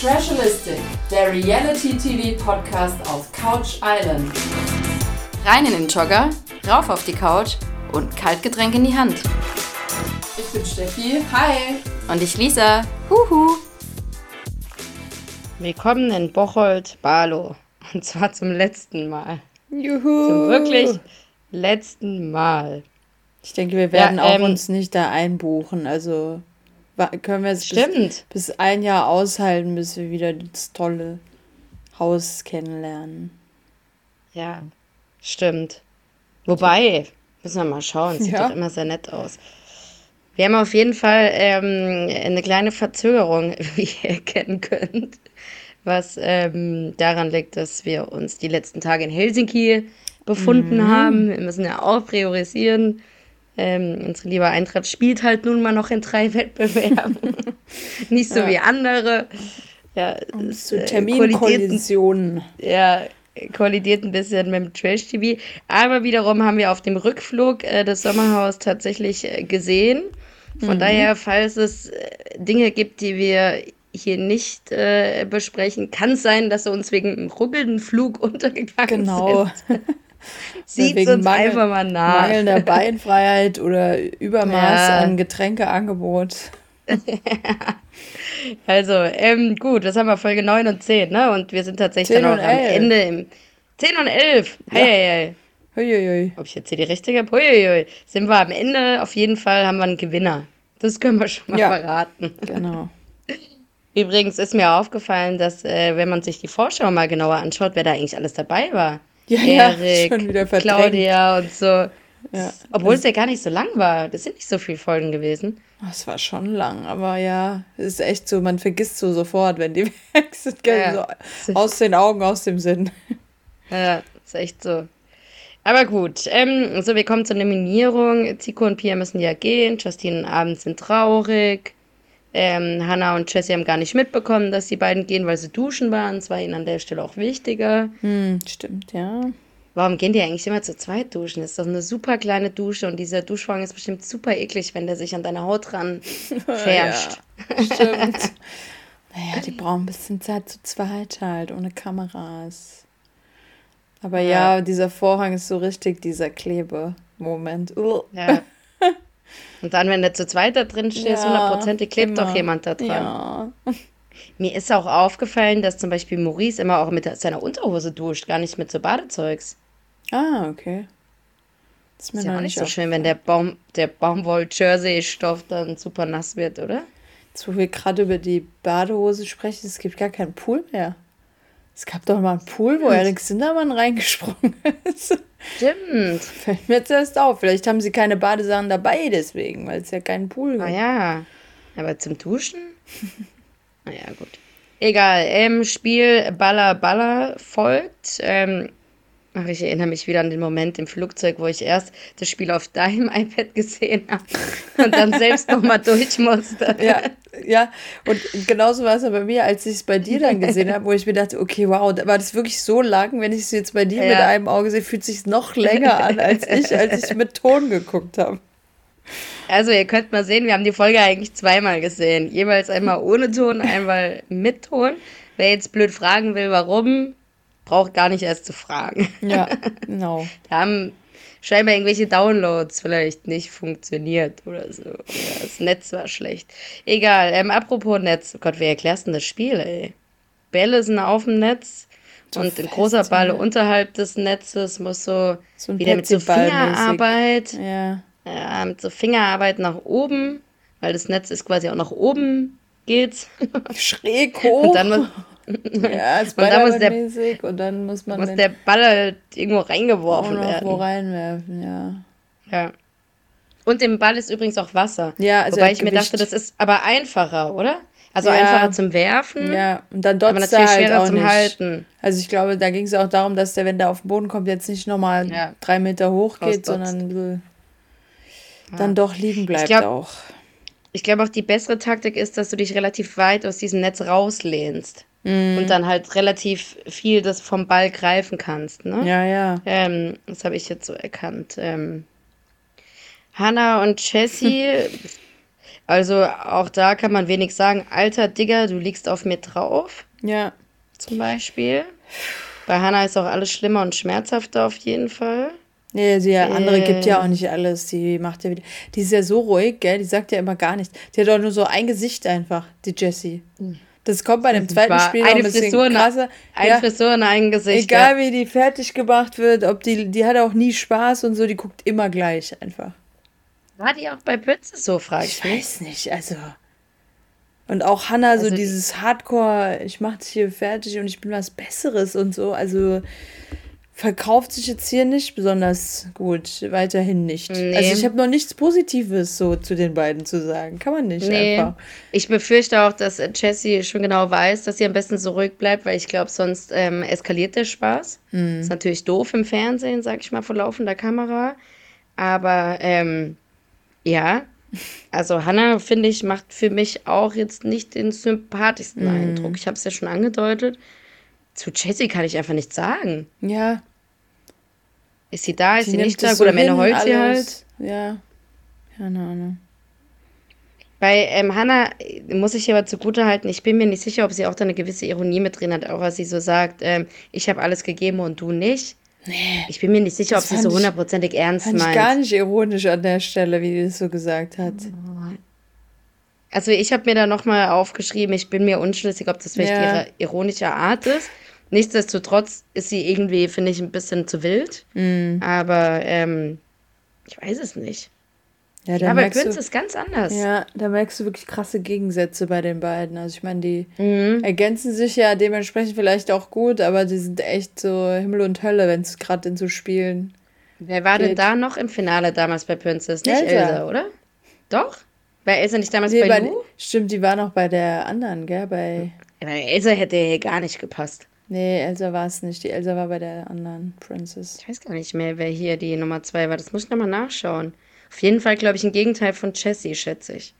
Trashalistic, der Reality-TV-Podcast auf Couch Island. Rein in den Jogger, rauf auf die Couch und Kaltgetränk in die Hand. Ich bin Steffi, hi. Und ich Lisa, huhu. Willkommen in Bocholt, Barlow. Und zwar zum letzten Mal. Juhu. Zum wirklich letzten Mal. Ich denke, wir werden Ja, auch ähm, uns nicht da einbuchen. Also können wir es bis, Stimmt. bis ein Jahr aushalten, bis wir wieder das tolle Haus kennenlernen. Ja, stimmt. Wobei, müssen wir mal schauen, sieht Ja. doch immer sehr nett aus. Wir haben auf jeden Fall ähm, eine kleine Verzögerung, wie ihr erkennen könnt, was ähm, daran liegt, dass wir uns die letzten Tage in Helsinki befunden haben. Wir müssen ja auch priorisieren. Ähm, unsere liebe Eintracht spielt halt nun mal noch in drei Wettbewerben. Nicht so Ja. wie andere. Ja, Zu äh, kollidiert- Terminkollisionen. ja, kollidiert ein bisschen mit dem Trash-TV. Aber wiederum haben wir auf dem Rückflug äh, das Sommerhaus tatsächlich äh, gesehen. Von daher, falls es äh, Dinge gibt, die wir hier nicht äh, besprechen, kann es sein, dass sie uns wegen einem ruckelnden Flug untergegangen Genau. sind. Sieht Wegen uns Mangel- einfach mal nach. Mangelnder Beinfreiheit oder Übermaß Ja. an Getränkeangebot. Also, ähm, gut, das haben wir Folge 9 und 10, ne? Und wir sind tatsächlich 10 dann auch am 11. Ende im 10 und 11. Hey, hey, hey. Huiuiui. Ob ich jetzt hier die richtige habe? Huiuiui. Sind wir am Ende, auf jeden Fall haben wir einen Gewinner. Das können wir schon mal Ja. verraten. Genau. Übrigens ist mir aufgefallen, dass, äh, wenn man sich die Vorschau mal genauer anschaut, wer da eigentlich alles dabei war. Ja, ja, Erik, schon wieder verdrängt. Claudia und so. Ja. Obwohl es ja gar nicht so lang war. Das sind nicht so viele Folgen gewesen. Das war schon lang, aber ja, es ist echt so, man vergisst so sofort, wenn die weg sind. Ja. So aus den Augen, aus dem Sinn. Ja, ist echt so. Aber gut, ähm, so, wir kommen zur Nominierung. Zico und Pia müssen ja gehen. Justine und Abend sind traurig. Ähm, Hannah und Jessie haben gar nicht mitbekommen, dass die beiden gehen, weil sie duschen waren. Das war ihnen an der Stelle auch wichtiger. Hm, stimmt, ja. Warum gehen die eigentlich immer zu zweit duschen? Das ist doch eine super kleine Dusche und dieser Duschvorhang ist bestimmt super eklig, wenn der sich an deine Haut ran färscht. Stimmt. naja, die brauchen ein bisschen Zeit zu zweit halt, ohne Kameras. Aber ja, dieser Vorhang ist so richtig dieser Klebe-Moment. Uh. Ja. Und dann, wenn du zu zweit da drin stehst, Ja, hundertprozentig klebt doch jemand da dran. Ja. Mir ist auch aufgefallen, dass zum Beispiel Maurice immer auch mit seiner Unterhose duscht, gar nicht mit so Badezeugs. Ah, okay. Das ist mir Ist ja auch nicht nicht so schön, wenn der Baum, der Baumwoll-Jersey-Stoff dann super nass wird, oder? Jetzt, wo wir gerade über die Badehose sprechen, es gibt gar keinen Pool mehr. Es gab doch mal einen Pool, wo Erik Sindermann reingesprungen ist. Stimmt. Fällt mir jetzt erst auf. Vielleicht haben sie keine Badesachen dabei deswegen, weil es ja keinen Pool gibt. Ah ja. Aber zum Duschen? naja, gut. Egal. Ähm, Spiel Baller Baller folgt. Ähm, ach, ich erinnere mich wieder an den Moment im Flugzeug, wo ich erst das Spiel auf deinem iPad gesehen habe und dann selbst nochmal durch musste. Ja, ja, und genauso war es ja bei mir, als ich es bei dir dann gesehen habe, wo ich mir dachte, okay, wow, da war das wirklich so lang, wenn ich es jetzt bei dir mit Ja. einem Auge sehe, fühlt es sich noch länger an, als ich, als ich mit Ton geguckt habe. Also ihr könnt mal sehen, wir haben die Folge eigentlich zweimal gesehen. Jeweils einmal ohne Ton, einmal mit Ton. Wer jetzt blöd fragen will, warum, braucht gar nicht erst zu fragen. Ja, genau. Da haben scheinbar irgendwelche Downloads vielleicht nicht funktioniert oder so. Oder das Netz war schlecht. Egal, ähm, apropos Netz. Oh Gott, wer erklärst denn das Spiel, ey? Bälle sind auf dem Netz So und ein großer Ball ja. unterhalb des Netzes muss so, So wieder mit so. Fingerarbeit, Ja, ja, mit so Fingerarbeit nach oben, weil das Netz ist quasi auch nach oben geht. schräg hoch. Und dann muss, ja, und dann muss der- mäßig und dann muss man muss der Ball halt irgendwo reingeworfen werden. reinwerfen, ja. Ja. Und im Ball ist übrigens auch Wasser. Ja, also Wobei ich mir dachte, das ist aber einfacher, oder? Also Ja. einfacher zum Werfen, Ja, und dann aber dotzt er natürlich halt schwerer zum nicht. Halten. Also ich glaube, da ging es auch darum, dass der, wenn der auf den Boden kommt, jetzt nicht nochmal Ja. drei Meter hoch geht, sondern bisschen dann doch liegen bleibt glaub- auch. Ich glaube auch die bessere Taktik ist, dass du dich relativ weit aus diesem Netz rauslehnst Mhm. und dann halt relativ viel das vom Ball greifen kannst. Ne? Ja, ja. Ähm, das habe ich jetzt so erkannt. Ähm, Hannah und Jessie Also auch da kann man wenig sagen. Alter Digger, du liegst auf mir drauf, Ja. zum Beispiel. Bei Hannah ist auch alles schlimmer und schmerzhafter auf jeden Fall. Nee, die andere gibt ja Ähm. auch nicht alles. Die macht ja wieder. Die ist ja so ruhig, gell? Die sagt ja immer gar nichts. Die hat doch nur so ein Gesicht einfach, die Jessie. Das kommt bei dem zweiten War Spiel noch ein eine bisschen Frisur, krasser. Ein Ja, Frisur und ein Gesicht. egal wie die fertig gemacht wird, ob die, die hat auch nie Spaß und so, die guckt immer gleich einfach. War die auch bei Princess so, frag ich Ich weiß nicht, also. Und auch Hannah, so Also- dieses Hardcore, ich mach dich hier fertig und ich bin was Besseres und so. Also verkauft sich jetzt hier nicht besonders gut, weiterhin nicht. Nee. Also ich habe noch nichts Positives so zu den beiden zu sagen. Kann man nicht Nee, einfach. ich befürchte auch, dass äh, Jessie schon genau weiß, dass sie am besten so ruhig bleibt, weil ich glaube, sonst ähm, eskaliert der Spaß. Hm. Ist natürlich doof im Fernsehen, sag ich mal, vor laufender Kamera. Aber ähm, ja, also Hannah, finde ich, macht für mich auch jetzt nicht den sympathischsten Hm. Eindruck. Ich habe es ja schon angedeutet. Zu Jessie kann ich einfach nichts sagen. Ja. Ist sie da, ist sie nimmt nicht da? das Gut, am Ende heult sie halt. Ja. Keine Ahnung. Bei ähm, Hannah äh, muss ich aber zugutehalten, ich bin mir nicht sicher, ob sie auch da eine gewisse Ironie mit drin hat, auch als sie so sagt, ähm, ich habe alles gegeben und du nicht. Nee. Ich bin mir nicht sicher, ob sie so ich- hundertprozentig ernst Fand ich meint. gar nicht ironisch an der Stelle, wie die das so gesagt hat. Also ich habe mir da nochmal aufgeschrieben, ich bin mir unschlüssig, ob das vielleicht Ja. ihre ironische Art ist. Nichtsdestotrotz ist sie irgendwie, finde ich, ein bisschen zu wild. Mhm. Aber ähm, ich weiß es nicht. Ja, Ja, Prince du, ist ganz anders. ja, da merkst du wirklich krasse Gegensätze bei den beiden. Also ich meine, die Mhm. ergänzen sich ja dementsprechend vielleicht auch gut, aber die sind echt so Himmel und Hölle, wenn es gerade in so Spielen. Wer war denn Geht. da noch im Finale damals bei Princess? Nicht Elsa. Elsa, oder? Doch? War Elsa nicht damals Nee, bei bei, stimmt, die war noch bei der anderen, gell? Bei. Ja, Elsa hätte hier gar nicht gepasst. Nee, Elsa war es nicht. Die Elsa war bei der anderen Princess. Ich weiß gar nicht mehr, wer hier die Nummer zwei war. Das muss ich nochmal nachschauen. Auf jeden Fall, glaube ich, ein Gegenteil von Jessie, schätze ich.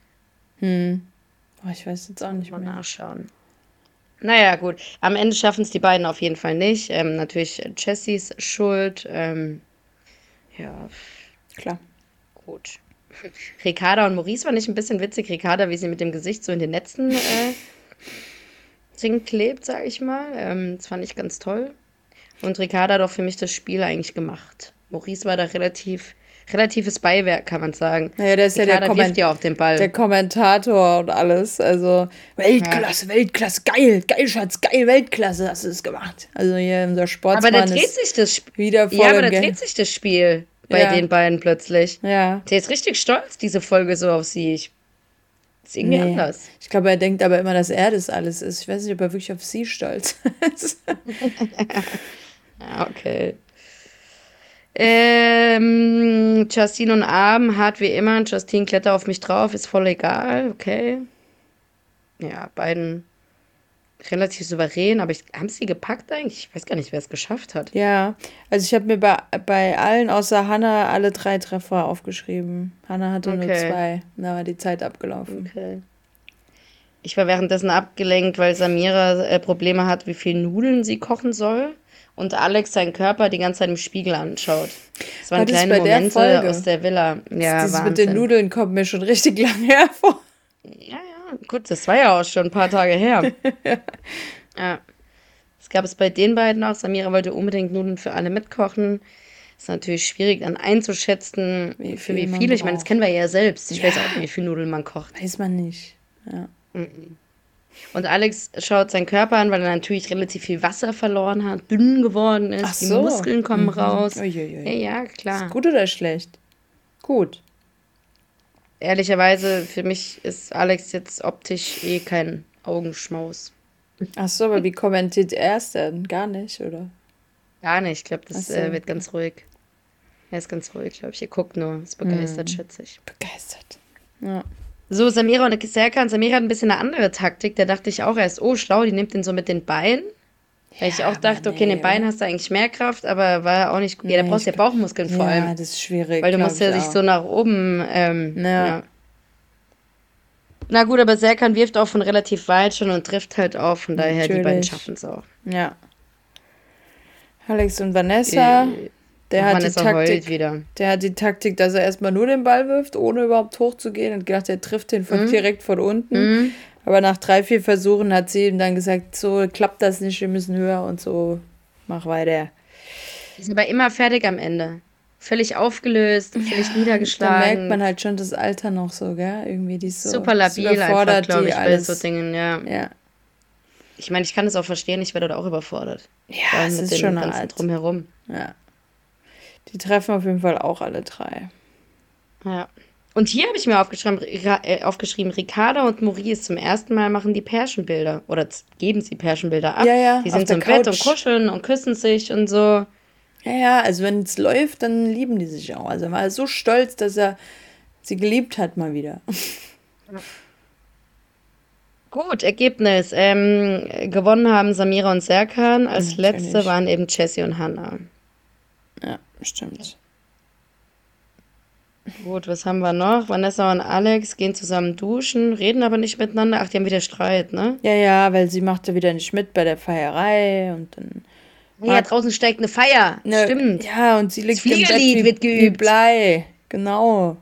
Hm. Oh, ich weiß jetzt auch nicht Mal mehr. nachschauen. Naja, gut. Am Ende schaffen es die beiden auf jeden Fall nicht. Ähm, natürlich Jessies Schuld. Ähm, ja, Klar. gut. Ricarda und Maurice war nicht ein bisschen witzig. Ricarda, wie sie mit dem Gesicht so in den Netzen äh, drin klebt, sage ich mal. Ähm, das fand ich ganz toll. Und Ricarda hat auch für mich das Spiel eigentlich gemacht. Maurice war da relativ, relatives Beiwerk, kann man sagen. Naja, der ist ja der, Komment ja auch den Ball. der Kommentator und alles. Also, Weltklasse, Weltklasse, geil, geil, Schatz, geil, Weltklasse, hast du es gemacht. Also hier unser Sportsmann aber da dreht sich das Spiel. wieder voll Ja, aber da Game. dreht sich das Spiel bei Ja. den beiden plötzlich. Ja. Der ist richtig stolz, diese Folge so auf sie. Ich, ist irgendwie Nee. anders. Ich glaube, er denkt aber immer, dass er das alles ist. Ich weiß nicht, ob er wirklich auf sie stolz ist. Ja, okay. Ähm, Justine und Abend, hart wie immer. Justine klettert auf mich drauf, ist voll egal, okay. Ja, beiden relativ souverän, aber ich, haben sie gepackt eigentlich? Ich weiß gar nicht, wer es geschafft hat. ja, also ich habe mir bei, bei allen außer Hannah alle drei Treffer aufgeschrieben. Hannah hatte nur Okay. zwei. Da war die Zeit abgelaufen. Okay. Ich war währenddessen abgelenkt, weil Samira äh, Probleme hat, wie viel Nudeln sie kochen soll. Und Alex seinen Körper die ganze Zeit im Spiegel anschaut. Das waren War das kleine der Momente Folge? aus der Villa. Ja, Dieses Wahnsinn. mit den Nudeln kommt mir schon richtig lange hervor. Ja, gut, das war ja auch schon ein paar Tage her. ja. Das gab es bei den beiden auch. Samira wollte unbedingt Nudeln für alle mitkochen. Ist natürlich schwierig dann einzuschätzen, Wie für wie viele. Ich meine, das kennen wir ja selbst. Ich Ja. weiß auch nicht, wie viel Nudeln man kocht. Weiß man nicht. Ja. Und Alex schaut seinen Körper an, weil er natürlich relativ viel Wasser verloren hat, dünn geworden ist, Ach die so. Muskeln kommen Mhm. raus. Uiuiui. Ja, ja, klar. Gut oder schlecht? Gut. Ehrlicherweise, für mich ist Alex jetzt optisch eh kein Augenschmaus. Ach so, aber wie kommentiert er es denn? Gar nicht, oder? Gar nicht. Ich glaube, das so. äh, wird ganz ruhig. Er ist ganz ruhig, glaube ich. Er guckt nur, ist begeistert, Mhm. schätze ich. Begeistert. Ja. So, Samira und Serkan. Samira hat ein bisschen eine andere Taktik. Da dachte ich auch erst, oh, schlau, die nimmt den so mit den Beinen. Weil ich auch dachte, okay, in den nee, Beinen hast du eigentlich mehr Kraft, aber war auch nicht gut. Ja, da Nee, brauchst du ja Bauchmuskeln vor ja, allem. das ist schwierig. Weil du musst ja ich dich auch. so nach oben. Ähm, Ja. ja. Na gut, aber Serkan wirft auch von relativ weit schon und trifft halt auch. Von daher, die beiden Natürlich. schaffen es auch. Ja. Alex und Vanessa. Äh, Der hat, die Taktik, wieder. der hat die Taktik, dass er erstmal nur den Ball wirft, ohne überhaupt hochzugehen. Und gedacht, er trifft den von mhm. direkt von unten. Mhm. Aber nach drei, vier Versuchen hat sie ihm dann gesagt, so klappt das nicht, wir müssen höher und so, mach weiter. Die sind aber immer fertig am Ende. Völlig aufgelöst, völlig ja, niedergeschlagen. Da merkt man halt schon das Alter noch so, gell? Irgendwie die so super labil einfach, glaube ich, bei so Dingen, ja. ja. Ich meine, ich kann es auch verstehen, ich werde da auch überfordert. Ja, es ist schon alt. Drumherum. Ja. Die treffen auf jeden Fall auch alle drei. Ja. Und hier habe ich mir aufgeschrieben, äh, aufgeschrieben, Ricarda und Maurice zum ersten Mal machen die Pärchenbilder. Oder geben sie Pärchenbilder ab. Ja, ja, die sind so im Bett und kuscheln und küssen sich und so. Ja, ja, also wenn es läuft, dann lieben die sich auch. Also er war so stolz, dass er sie geliebt hat mal wieder. Gut, Ergebnis. Ähm, gewonnen haben Samira und Serkan. Als ja, letzte waren eben Jessie und Hannah. Ja, stimmt. Gut, was haben wir noch? Vanessa und Alex gehen zusammen duschen, reden aber nicht miteinander. Ach, die haben wieder Streit, ne? Ja, ja, weil sie machte wieder nicht mit bei der Feierei und dann. Ja, draußen steigt eine Feier. Ne, Stimmt. Ja, und sie liegt das Fliegerlied im Bett wie, wird geübt. Wie Blei. Genau.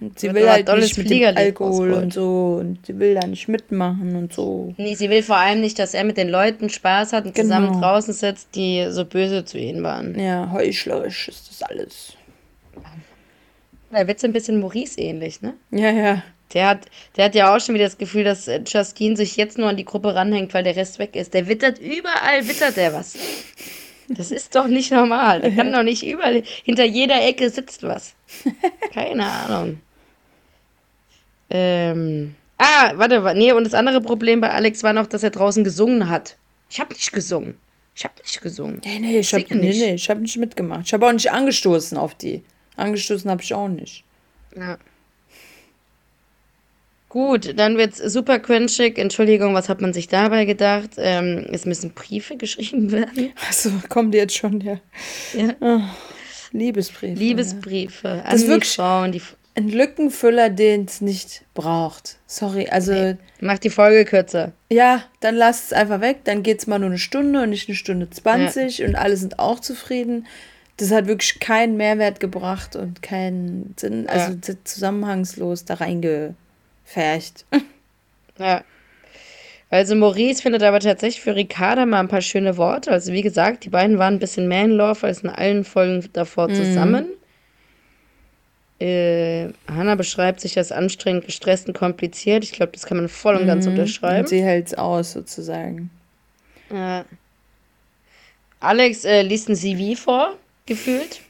Und sie will halt nicht mit dem Alkohol und so und sie will da nicht mitmachen und so. Nee, sie will vor allem nicht, dass er mit den Leuten Spaß hat und genau. zusammen draußen sitzt, die so böse zu ihnen waren. Ja, heuchlerisch ist das alles. Da wird es ein bisschen Maurice ähnlich, ne? Ja, ja. Der hat, der hat ja auch schon wieder das Gefühl, dass äh, Justine sich jetzt nur an die Gruppe ranhängt, weil der Rest weg ist. Der wittert überall, wittert der was. Das ist doch nicht normal. Der kann doch nicht überall, hinter jeder Ecke sitzt was. Keine Ahnung. Ähm. Ah, warte, nee, und das andere Problem bei Alex war noch, dass er draußen gesungen hat. Ich habe nicht gesungen. Ich habe nicht gesungen. Nee, nee, ich, habe nee, nee, hab nicht mitgemacht. Ich habe auch nicht angestoßen auf die. Angestoßen habe ich auch nicht. Ja. Gut, dann wird's super quenchig. Entschuldigung, was hat man sich dabei gedacht? Ähm, es müssen Briefe geschrieben werden. Achso, kommt jetzt schon, ja. ja. Oh, Liebesbriefe. Liebesbriefe ja. an das die Frauen, die ein Lückenfüller, den es nicht braucht. Sorry, also. Okay. Mach die Folge kürzer. Ja, dann lass es einfach weg. Dann geht es mal nur eine Stunde und nicht eine Stunde 20 ja. und alle sind auch zufrieden. Das hat wirklich keinen Mehrwert gebracht und keinen Sinn, also ja. zusammenhangslos da reingefercht. Ja. Also Maurice findet aber tatsächlich für Ricarda mal ein paar schöne Worte. Also wie gesagt, die beiden waren ein bisschen mehr in Love als in allen Folgen davor mhm. zusammen. Äh, Hannah beschreibt sich als anstrengend, gestresst und kompliziert. Ich glaube, das kann man voll und ganz mhm. unterschreiben. Und sie hält es aus, sozusagen. Äh, Alex äh, liest ein CV vor, gefühlt.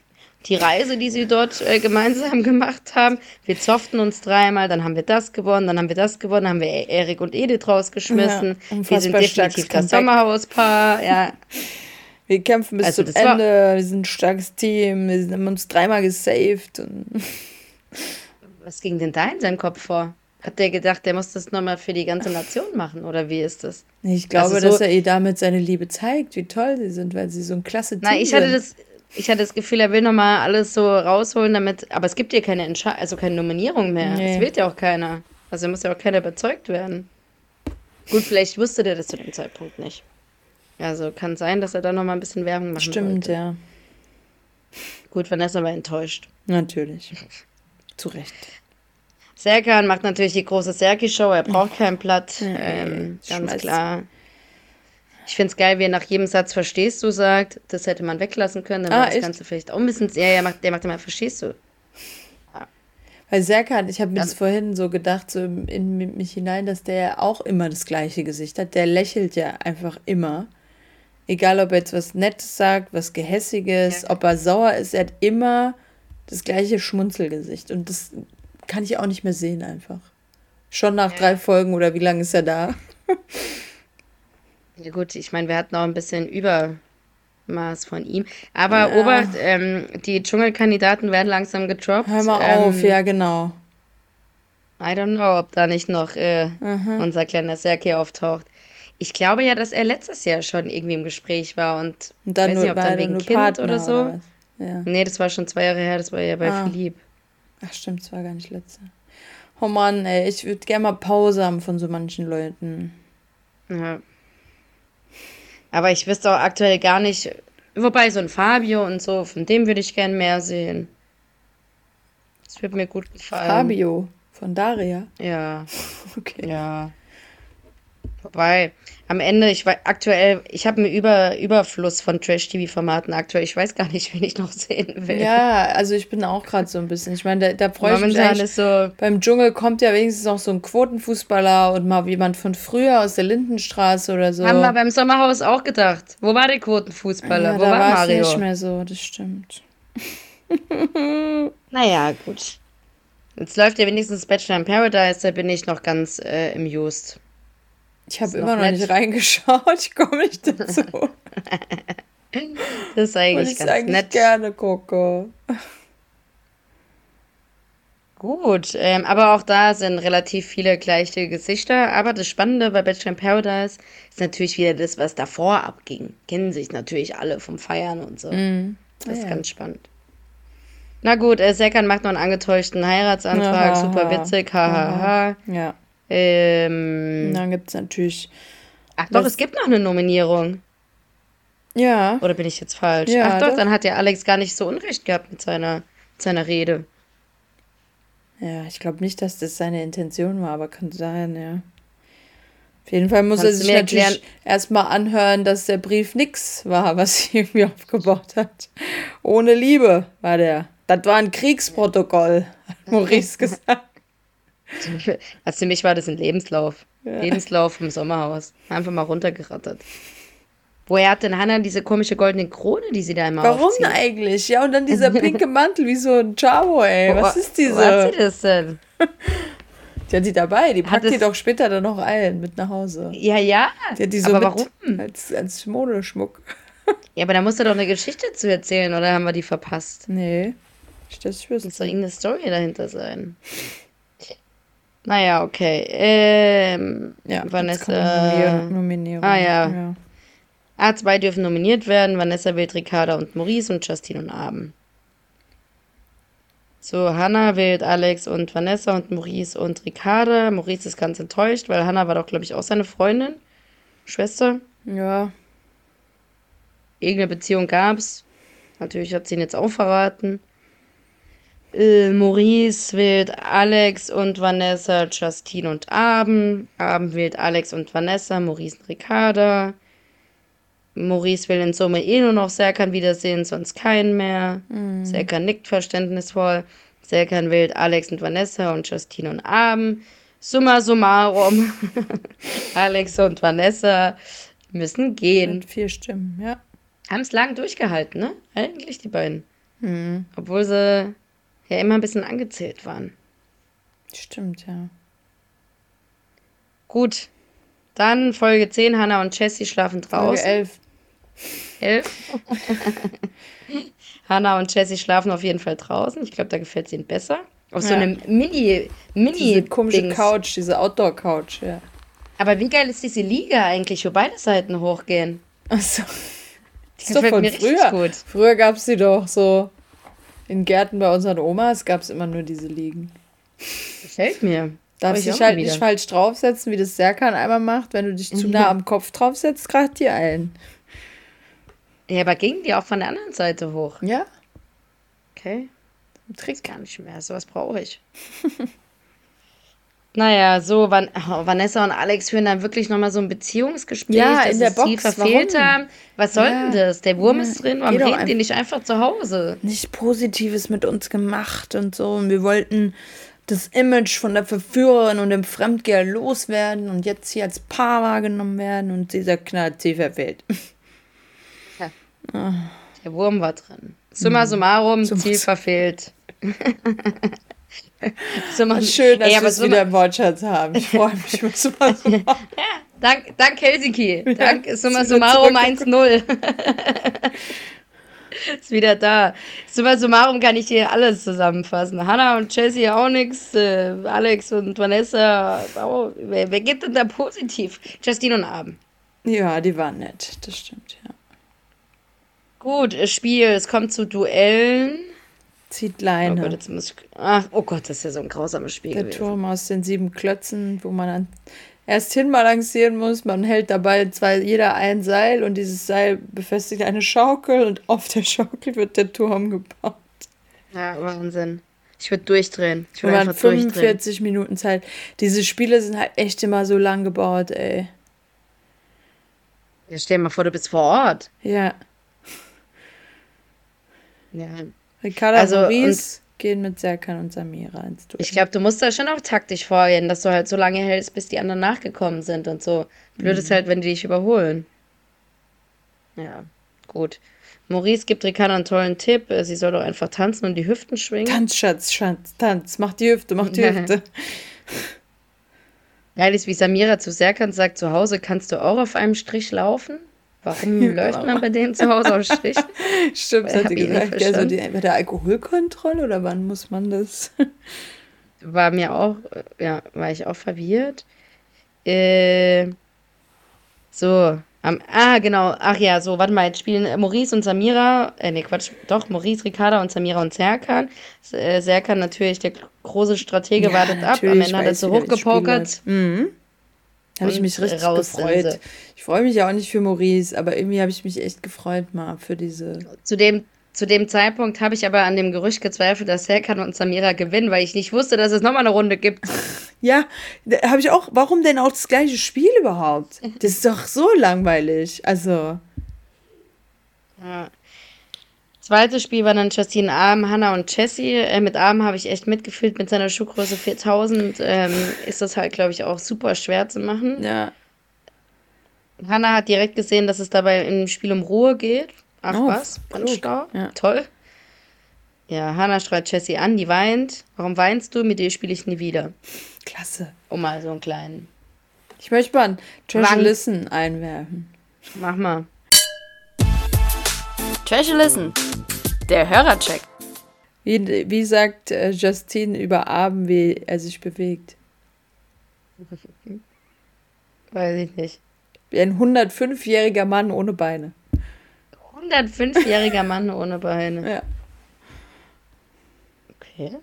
Die Reise, die sie dort äh, gemeinsam gemacht haben. Wir zofften uns dreimal, dann haben wir das gewonnen, dann haben wir das gewonnen, dann haben wir Erik und Edith rausgeschmissen. Ja, wir sind definitiv das Sommerhauspaar. Ja. Wir kämpfen bis also, zum Ende, wir sind ein starkes Team, wir haben uns dreimal gesaved. Was ging denn da in seinem Kopf vor? Hat der gedacht, der muss das nochmal für die ganze Nation machen oder wie ist das? Ich glaube, also so, dass er ihr damit seine Liebe zeigt, wie toll sie sind, weil sie so ein klasse Team Nein, ich hatte das, ich hatte das Gefühl, er will nochmal alles so rausholen, damit. Aber es gibt ja keine Entsche also keine Nominierung mehr. Nee. Es wählt ja auch keiner. Also muss ja auch keiner überzeugt werden. Gut, vielleicht wusste der das zu dem Zeitpunkt nicht. Also kann sein, dass er da noch mal ein bisschen Werbung machen Stimmt, wollte. ja. Gut, Vanessa war enttäuscht. Natürlich. Zu Recht. Serkan macht natürlich die große Serki-Show. Er braucht kein Blatt. ähm, ganz klar. Ich finde es geil, wie er nach jedem Satz verstehst du sagt. Das hätte man weglassen können. Dann ah, das Ganze vielleicht auch ein bisschen. Ja, ja, macht, der macht immer verstehst du. Ja. Weil Serkan, ich habe mir das vorhin so gedacht, so in mich hinein, dass der auch immer das gleiche Gesicht hat. Der lächelt ja einfach immer. Egal, ob er jetzt was Nettes sagt, was Gehässiges, ja. ob er sauer ist, er hat immer das gleiche Schmunzelgesicht. Und das kann ich auch nicht mehr sehen einfach. Schon nach ja. drei Folgen oder wie lange ist er da? ja gut, ich meine, wir hatten auch ein bisschen Übermaß von ihm. Aber ja. Obacht, ähm, die Dschungelkandidaten werden langsam getroppt. Hör mal ähm, auf, ja genau. I don't know, ob da nicht noch äh, unser kleiner Serki auftaucht. Ich glaube ja, dass er letztes Jahr schon irgendwie im Gespräch war und, und dann weiß nur, nicht, ob dann wegen Kind Partner oder so. Oder ja. Nee, das war schon zwei Jahre her, das war ja bei ah. Philipp. Ach stimmt, das war gar nicht letztes Jahr. Oh Mann, ey, ich würde gerne mal Pause haben von so manchen Leuten. Ja. Aber ich wüsste auch aktuell gar nicht, Wobei so ein Fabio und so, von dem würde ich gern mehr sehen. Das wird mir gut gefallen. Fabio von Daria. Ja. Okay. Ja. Wobei, am Ende, ich weiß, aktuell, ich habe einen Über, Überfluss von Trash-TV-Formaten aktuell. Ich weiß gar nicht, wen ich noch sehen will. Ja, also ich bin auch gerade so ein bisschen. Ich meine, da, da freue ich mich eigentlich. ist so, Beim Dschungel kommt ja wenigstens noch so ein Quotenfußballer und mal jemand von früher aus der Lindenstraße oder so. haben wir beim Sommerhaus auch gedacht. Wo war der Quotenfußballer? ja, Wo da war war Mario? nicht mehr so, das stimmt. Naja, gut. Jetzt läuft ja wenigstens Bachelor in Paradise, da bin ich noch ganz äh, im Just. Ich habe immer noch nett. nicht reingeschaut, ich komme nicht dazu. Das ist eigentlich ich ganz eigentlich nett. gerne gucke. Gut, ähm, aber auch da sind relativ viele gleiche Gesichter. Aber das Spannende bei Bachelor in Paradise ist natürlich wieder das, was davor abging. Kennen sich natürlich alle vom Feiern und so. Das ist ja. ganz spannend. Na gut, äh, Serkan macht noch einen angetäuschten Heiratsantrag. Aha. Super witzig, hahaha. Ja. Ähm, dann gibt es natürlich. ach doch, es gibt noch eine Nominierung. Ja. Oder bin ich jetzt falsch? Ja, ach doch, doch. dann hat ja Alex gar nicht so Unrecht gehabt mit seiner, mit seiner Rede. Ja, ich glaube nicht, dass das seine Intention war, aber kann sein, ja. Auf jeden Fall muss Kannst er sich natürlich erklären- erstmal anhören, dass der Brief nix war, was sie irgendwie aufgebaut hat. Ohne Liebe war der. Das war ein Kriegsprotokoll, hat Maurice gesagt. Also für mich war das ein Lebenslauf. Lebenslauf vom Sommerhaus. Einfach mal runtergerattert. Woher hat denn Hannah diese komische goldene Krone, die sie da immer Warum aufzieht? eigentlich? Ja, und dann dieser pinke Mantel wie so ein Chavo, ey. Was ist Wo hat sie diese? das denn? Die hat die dabei. Die packt die doch später dann noch ein mit nach Hause. Ja, ja. Die hat die so aber warum? Als, als Modeschmuck. Ja, aber da musst du doch eine Geschichte zu erzählen, oder haben wir die verpasst? Nee. Ich das wüsste. Muss doch irgendeine Story dahinter sein. Naja, okay. Ähm, Ja, Vanessa. Nominierung. Ah, ja. ja. Ah, zwei dürfen nominiert werden. Vanessa wählt Ricarda und Maurice und Justine und Abend. So, Hannah wählt Alex und Vanessa und Maurice und Ricarda. Maurice ist ganz enttäuscht, weil Hannah war doch, glaube ich, auch seine Freundin. Schwester. Ja, Irgendeine Beziehung gab's. Natürlich hat sie ihn jetzt auch verraten. Äh, Maurice wählt Alex und Vanessa, Justine und Abend. Abend wählt Alex und Vanessa, Maurice und Ricarda. Maurice will in Summe eh nur noch Serkan wiedersehen, sonst keinen mehr. Serkan nickt verständnisvoll. Serkan wählt Alex und Vanessa und Justine und Abend. Summa summarum. Alex und Vanessa müssen gehen. mit vier Stimmen, ja. Haben es lang durchgehalten, ne? Eigentlich die beiden. Obwohl sie ja immer ein bisschen angezählt waren. Stimmt, ja. Gut. Dann Folge 10, Hannah und Jessie schlafen Folge draußen. 11. 11. Hannah und Jessie schlafen auf jeden Fall draußen. Ich glaube, da gefällt es ihnen besser. Auf so Ja. einem Mini, Mini Diese komische Dings. Couch, diese Outdoor-Couch, ja. Aber wie geil ist diese Liga eigentlich, wo beide Seiten hochgehen? Achso. Die Das ist doch gefällt von mir richtig früher. gut. Früher gab es die doch so in Gärten bei unseren Omas, gab es immer nur diese Liegen. Gefällt mir. Darfst dich halt mal nicht wieder. falsch draufsetzen, wie das Serkan einmal macht. Wenn du dich zu nah am Kopf draufsetzt, kracht dir ein. Ja, aber gingen die auch von der anderen Seite hoch? Ja, Okay. Trick. Gar nicht mehr. Sowas brauche ich. naja, so, Van oh, Vanessa und Alex führen dann wirklich nochmal so ein Beziehungsgespräch, Ja, dass in der Box. verfehlt Warum? haben. Was soll Ja. denn das? Der Wurm Ja, ist drin, warum reden die nicht einfach zu Hause? Nicht Positives mit uns gemacht und so. Und wir wollten das Image von der Verführerin und dem Fremdgeher loswerden und jetzt hier als Paar wahrgenommen werden und dieser knallt sie verfehlt. Der Wurm war drin. Summa summarum, Summa Ziel sum- verfehlt. Summa, Schön, dass Ey, wir es wieder im Wortschatz haben. Ich freue mich. Was du mal so Dank, dank Helsinki. Dank Summa summarum zurückgekommen. 1-0. ist wieder da. Summa summarum kann ich hier alles zusammenfassen. Hannah und Jessie auch nix. Äh, Alex und Vanessa. Oh, wer, wer geht denn da positiv? Justine und Abend. Ja, die waren nett. Das stimmt, ja. Gut, Spiel. Es kommt zu Duellen. Zieht Oh Leine. Gott, jetzt muss ich, ach, oh Gott, das ist ja so ein grausames Spiel der gewesen. Turm aus den sieben Klötzen, wo man an erst hinbalancieren muss. Man hält dabei zwei, jeder ein Seil und dieses Seil befestigt eine Schaukel und auf der Schaukel wird der Turm gebaut. Ja, Wahnsinn. Ich würde durchdrehen. Ich würde einfach 45 durchdrehen. Minuten Zeit. Diese Spiele sind halt echt immer so lang gebaut, ey. Ja, stell dir mal vor, du bist vor Ort. Ja. Ja. Ricardo also, Maurice gehen mit Serkan und Samira ins Duell. Ich glaube, du musst da schon auch taktisch vorgehen, dass du halt so lange hältst, bis die anderen nachgekommen sind und so. Blöd mhm. ist halt, wenn die dich überholen. Ja, gut. Maurice gibt Ricardo einen tollen Tipp. Sie soll doch einfach tanzen und die Hüften schwingen. Tanz, Schatz, Schatz, tanz. Mach die Hüfte, mach die Hüfte. Geil ist, wie Samira zu Serkan sagt, zu Hause kannst du auch auf einem Strich laufen. Warum läuft man bei denen zu Hause auf Strich? Stimmt, hat die gesagt. Ja, so die, bei der Alkoholkontrolle oder wann muss man das? War mir auch, ja, war ich auch verwirrt. Äh, so, um, ah, genau. Ach ja, so, warte mal, jetzt spielen äh, Maurice und Samira, äh, nee, Quatsch, doch, Maurice, Ricarda und Samira und Serkan. Äh, Serkan natürlich, der große Stratege, ja, wartet ab. Am Ende hat er so hochgepokert. Mhm. Habe ich mich richtig gefreut. Ich freue mich ja auch nicht für Maurice, aber irgendwie habe ich mich echt gefreut mal für diese. Zu dem zu dem Zeitpunkt habe ich aber an dem Gerücht gezweifelt, dass Serkan und Samira gewinnen, weil ich nicht wusste, dass es nochmal eine Runde gibt. Ja, habe ich auch. Warum denn auch das gleiche Spiel überhaupt? Das ist doch so langweilig. Also. Ja. Zweites Spiel war dann Justine Arm, Hannah und Jessie. Äh, mit Arm habe ich echt mitgefühlt. Mit seiner Schuhgröße 4000 ähm, ist das halt, glaube ich, auch super schwer zu machen. Ja. Hannah hat direkt gesehen, dass es dabei im Spiel um Ruhe geht. Ach oh, was? Brandstau? Ja. Toll. Ja, Hannah schreit Jessie an, die weint. Warum weinst du? Mit dir spiele ich nie wieder. Klasse. Um mal so einen kleinen. Ich möchte mal einen Treasure Listen einwerfen. Mach mal. Treasure Listen. Der Hörercheck. Wie, wie sagt äh, Justine über Abend, wie er sich bewegt? Weiß ich nicht. Wie ein 105-jähriger Mann ohne Beine. 105-jähriger Mann ohne Beine. Ja. Okay.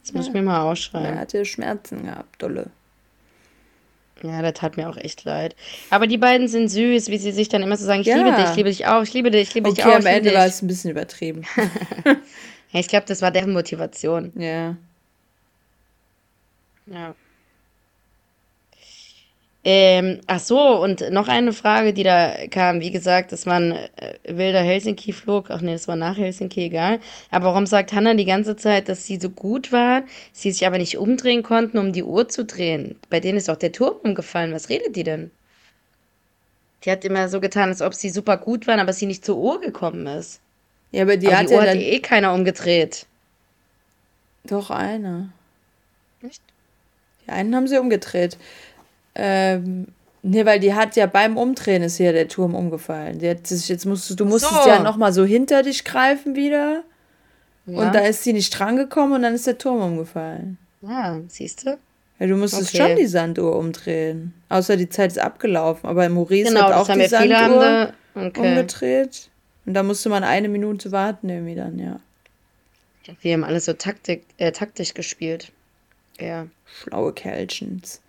Das muss ja. ich mir mal ausschreiben. Er hatte Schmerzen gehabt, dolle. Ja, das tat mir auch echt leid. Aber die beiden sind süß, wie sie sich dann immer so sagen, ich ja. liebe dich, ich liebe dich auch, ich liebe dich, ich liebe okay, dich auch. Okay, am Ende war es ein bisschen übertrieben. ja, ich glaube, das war deren Motivation. Ja. Ja. Ähm, ach so, und noch eine Frage, die da kam. Wie gesagt, das war ein äh, wilder Helsinki-Flug. Ach nee, das war nach Helsinki, egal. Aber warum sagt Hannah die ganze Zeit, dass sie so gut war, sie sich aber nicht umdrehen konnten, um die Uhr zu drehen? Bei denen ist auch der Turm umgefallen. Was redet die denn? Die hat immer so getan, als ob sie super gut waren, aber sie nicht zur Uhr gekommen ist. Ja, aber die, aber hat, die Uhr ja hat eh keiner umgedreht. Doch, einer. Echt? Die einen haben sie umgedreht. Ähm, nee, weil die hat ja beim Umdrehen ist hier der Turm umgefallen. Die hat sich, jetzt musst du, musstest so. ja nochmal so hinter dich greifen wieder. Ja. Und da ist sie nicht drangekommen und dann ist der Turm umgefallen. Ja, siehst du? Ja, du musstest okay. schon die Sanduhr umdrehen. Außer die Zeit ist abgelaufen. Aber Maurice genau, hat auch die Sanduhr okay. umgedreht. Und da musste man eine Minute warten irgendwie dann, ja. Wir haben alles so taktik, äh, taktisch gespielt. Ja. Schlaue Kerlchens.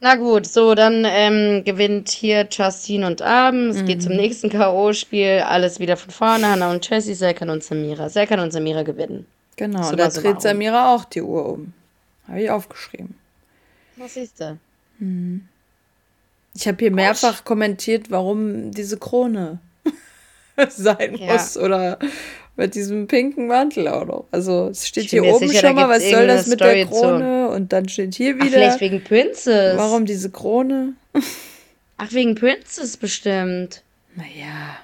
Na gut, so, dann ähm, gewinnt hier Justine und Abend. Es mhm. geht zum nächsten K.O.-Spiel. Alles wieder von vorne. Hannah und Jessie, Serkan und Samira. Serkan und Samira gewinnen. Genau, so und da dreht Samira auch die Uhr um. Habe ich aufgeschrieben. Was siehst du? Mhm. Ich habe hier Gosh. mehrfach kommentiert, warum diese Krone sein ja. muss oder mit diesem pinken Mantel auch noch. Also es steht hier oben sicher, schon mal, was soll das mit Story der Krone? Zu. Und dann steht hier wieder. Ach, vielleicht wegen Princess. Warum diese Krone? Ach, wegen Princess bestimmt. Naja.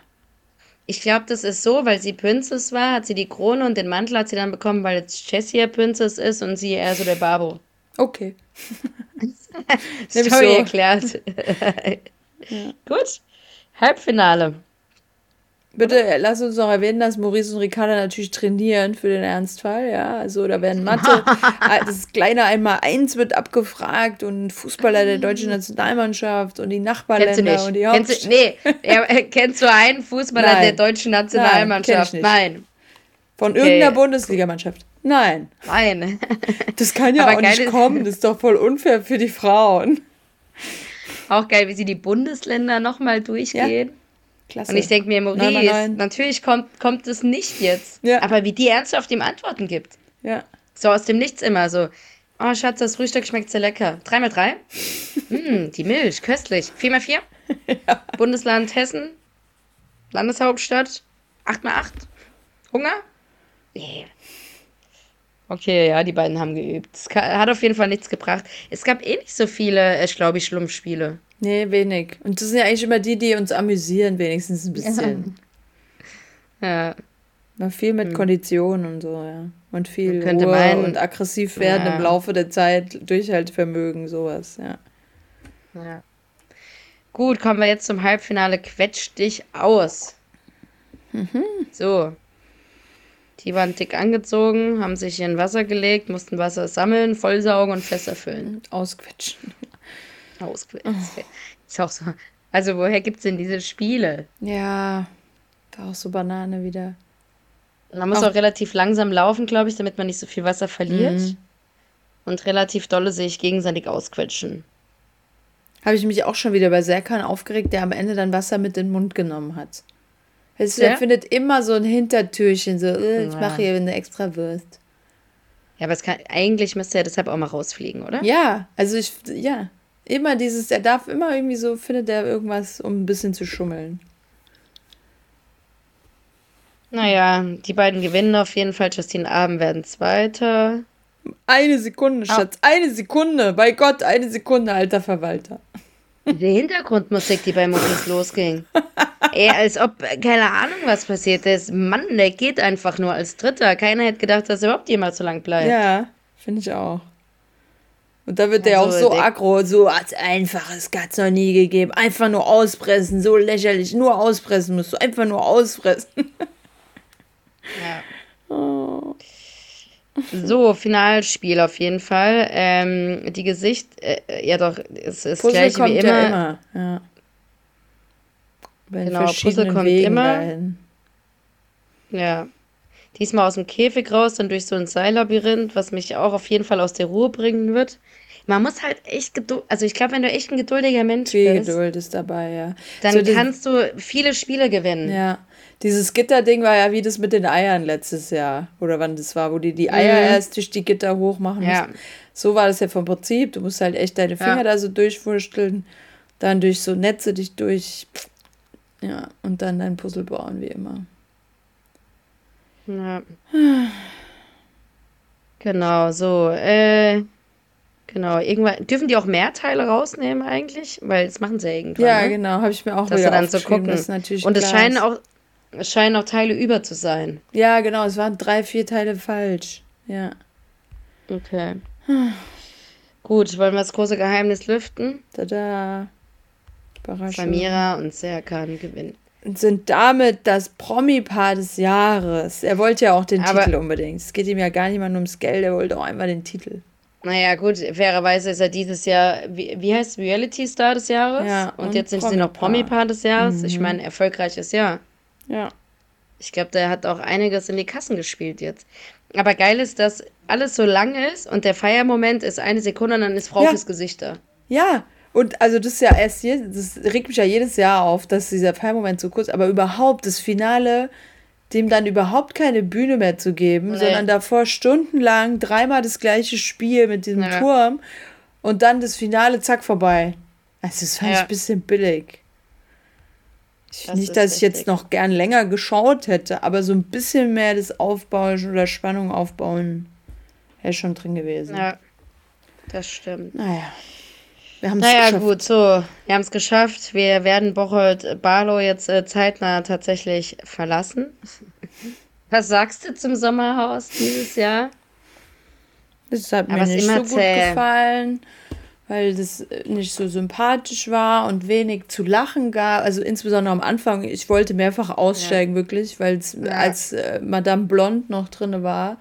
Ich glaube, das ist so, weil sie Princess war, hat sie die Krone und den Mantel hat sie dann bekommen, weil jetzt Jessie Princess ist und sie eher so der Babo. Okay. Story so. erklärt. ja. Gut. Halbfinale. Bitte lass uns noch erwähnen, dass Maurice und Ricarda natürlich trainieren für den Ernstfall, ja. Also da werden Mathe, ah, das kleine Einmal-Eins wird abgefragt und Fußballer der deutschen Nationalmannschaft und die Nachbarländer und die Hauptstadt. Kennst du, nee, äh, kennst du einen Fußballer Nein. der deutschen Nationalmannschaft? Nein. Nein. Von okay. irgendeiner Bundesligamannschaft. Nein. Nein. Das kann ja Aber auch nicht kommen. Das ist doch voll unfair für die Frauen. Auch geil, wie sie die Bundesländer nochmal durchgehen. Klasse. Und ich denke mir, Nein, nein, Maurice, nein. natürlich kommt, kommt es nicht jetzt. Ja. Aber wie die ernsthaft ihm Antworten gibt. Ja. So aus dem Nichts immer so. Oh, Schatz, das Frühstück schmeckt sehr lecker. 3 mal 3? Mm, die Milch, köstlich. 4 mal 4? Bundesland Hessen? Landeshauptstadt? 8 mal 8? Hunger? Nee. Okay, ja, die beiden haben geübt. Es hat auf jeden Fall nichts gebracht. Es gab eh nicht so viele äh, Schlaubi-Schlumpf-Spiele. Nee, wenig. Und das sind ja eigentlich immer die, die uns amüsieren, wenigstens ein bisschen. Ja, Mal viel mit Kondition und so, ja. Und viel Man könnte Ruhe meinen- und aggressiv werden Ja. im Laufe der Zeit, Durchhaltevermögen, sowas, ja. ja. Gut, kommen wir jetzt zum Halbfinale. Quetsch dich aus. So. Die waren dick angezogen, haben sich in Wasser gelegt, mussten Wasser sammeln, vollsaugen und Fässer füllen. Ausquetschen. Ausquetschen. Ist auch so. Also, woher gibt es denn diese Spiele? Ja, war auch so Banane wieder. Man muss Auch- auch relativ langsam laufen, glaube ich, damit man nicht so viel Wasser verliert. Mhm. Und relativ dolle sich gegenseitig ausquetschen. Habe ich mich auch schon wieder bei Serkan aufgeregt, der am Ende dann Wasser mit in den Mund genommen hat. Weißt du, Ja? der findet immer so ein Hintertürchen, so, äh, ich mache hier eine extra Wurst. Ja, aber es kann, eigentlich müsste er deshalb auch mal rausfliegen, oder? Ja, also ich, ja, immer dieses, er darf immer irgendwie so, findet er irgendwas, um ein bisschen zu schummeln. Naja, die beiden gewinnen auf jeden Fall. Justine Abend werden Zweiter. Eine Sekunde, Schatz, eine Sekunde, bei Gott, eine Sekunde, alter Verwalter. Die Hintergrundmusik, die bei Muckis losging. Ey, als ob, keine Ahnung, was passiert ist. Mann, der geht einfach nur als Dritter. Keiner hätte gedacht, dass er überhaupt jemals so lang bleibt. Ja, finde ich auch. Und da wird der auch Also, so der- aggro, so als einfaches hat's noch nie gegeben. Einfach nur auspressen, so lächerlich. Nur auspressen musst du, einfach nur auspressen. Ja. So, Finalspiel auf jeden Fall. Ähm, die Gesicht, äh, ja doch, es ist Puzzle gleiche kommt wie immer. ja immer. Ja. Bei Genau, Puzzle kommt Wegen immer. dahin. Ja. Diesmal aus dem Käfig raus, dann durch so ein Seillabyrinth, was mich auch auf jeden Fall aus der Ruhe bringen wird. Man muss halt echt geduld, also ich glaube, wenn du echt ein geduldiger Mensch Viel bist, Geduld ist dabei, ja. dann So kannst du viele Spiele gewinnen. Ja, dieses Gitterding war ja wie das mit den Eiern letztes Jahr. Oder wann das war, wo die die Eier Mhm. erst durch die Gitter hoch machen Ja. mussten. So war das ja vom Prinzip. Du musst halt echt deine Finger Ja. da so durchwursteln, dann durch so Netze dich durch. Ja, und dann dein Puzzle bauen, wie immer. Ja. Genau, so. Äh, genau, irgendwann. Dürfen die auch mehr Teile rausnehmen eigentlich? Weil das machen sie ja irgendwann. Ja, ne? genau, habe ich mir auch Dass wieder dann so gucken. das natürlich Und es scheinen auch, es scheinen auch Teile über zu sein. Ja, genau, es waren drei, vier Teile falsch. Ja. Okay. Gut, wollen wir das große Geheimnis lüften? Tada. Überraschung. Samira und Serkan gewinnen. Und sind damit das Promi-Paar des Jahres. Er wollte ja auch den Aber- Titel unbedingt. Es geht ihm ja gar nicht mal nur ums Geld, er wollte auch einmal den Titel. Naja, gut, fairerweise ist er dieses Jahr, wie, wie heißt es, Reality Star des Jahres? Ja, und, und jetzt sind sie noch Promi-Paar. Des Jahres. Ich Mhm. meine, erfolgreiches Jahr. Ja. Ich glaube, der hat auch einiges in die Kassen gespielt jetzt. Aber geil ist, dass alles so lang ist und der Feiermoment ist eine Sekunde und dann ist Frau Ja. fürs Gesicht da. Ja, und also das ist ja erst je, das regt mich ja jedes Jahr auf, dass dieser Feiermoment so kurz, aber überhaupt das Finale, dem dann überhaupt keine Bühne mehr zu geben, Nee. sondern davor stundenlang dreimal das gleiche Spiel mit diesem Ja. Turm und dann das Finale, zack, vorbei. Also das fand ich Ja. ein bisschen billig. Ich, Das nicht, dass ich jetzt noch gern länger geschaut hätte, aber so ein bisschen mehr das Aufbauen oder Spannung aufbauen wäre schon drin gewesen. Ja, das stimmt. Naja. Wir haben es Naja, geschafft. gut, so, wir haben es geschafft. Wir werden Bocholt Barlow jetzt äh, zeitnah tatsächlich verlassen. Was sagst du zum Sommerhaus dieses Jahr? Das hat mir Aber nicht immer so gut zäh. gefallen, weil das äh, nicht so sympathisch war und wenig zu lachen gab. Also insbesondere am Anfang, ich wollte mehrfach aussteigen, wirklich, weil es Ja. als äh, Madame Blond noch drin war,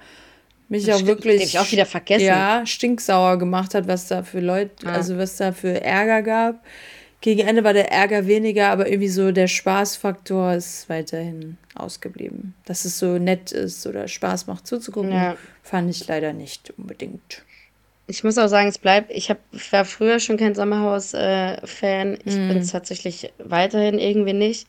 mich Das auch stimmt, wirklich den ich auch wieder vergessen. ja, stinksauer gemacht hat, was da für Leute, Ja. also was da für Ärger gab. gegen Ende war der Ärger weniger, aber irgendwie so der Spaßfaktor ist weiterhin ausgeblieben. Dass es so nett ist oder Spaß macht zuzugucken, ja. fand ich leider nicht unbedingt. Ich muss auch sagen, es bleibt, ich, hab, war früher schon kein Sommerhaus-Fan. Äh, ich mm. bin es tatsächlich weiterhin irgendwie nicht.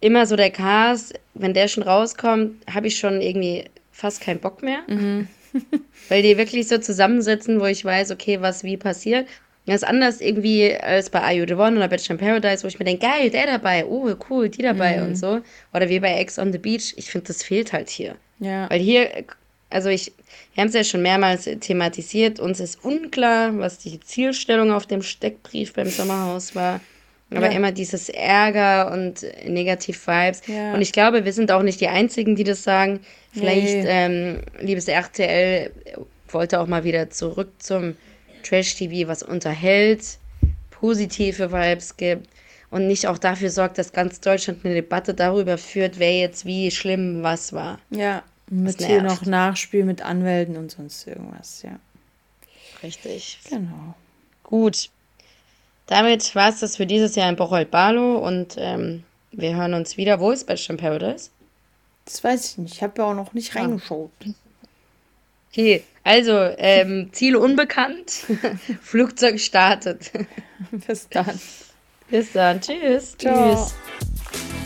Immer so der Cast, wenn der schon rauskommt, habe ich schon irgendwie fast keinen Bock mehr. Mhm. Weil die wirklich so zusammensetzen, wo ich weiß, okay, was wie passiert. Das ist anders irgendwie als bei Are You The One oder Bachelor in Paradise, wo ich mir denke, geil, der dabei, oh, cool, die dabei mhm. und so. Oder wie bei Ex on the Beach. Ich finde, das fehlt halt hier. Ja. Weil hier, also ich, wir haben es ja schon mehrmals thematisiert, uns ist unklar, was die Zielstellung auf dem Steckbrief beim Sommerhaus war. Aber ja. immer dieses Ärger und Negativ-Vibes. Ja. Und ich glaube, wir sind auch nicht die Einzigen, die das sagen. Vielleicht, nee. ähm, liebes RTL, wollte auch mal wieder zurück zum Trash-TV, was unterhält, positive Vibes gibt und nicht auch dafür sorgt, dass ganz Deutschland eine Debatte darüber führt, wer jetzt wie schlimm was war. Ja, mit hier noch Nachspiel mit Anwälten und sonst irgendwas, ja. Richtig. Genau. Gut. Damit war es das für dieses Jahr in Bocholt Barlow und ähm, wir hören uns wieder. Wo ist Bachelor in Paradise? Das weiß ich nicht. Ich habe ja auch noch nicht ah. reingeschaut. Okay, also ähm, Ziel unbekannt. Flugzeug startet. Bis dann. Bis dann. Tschüss. Ciao. Tschüss.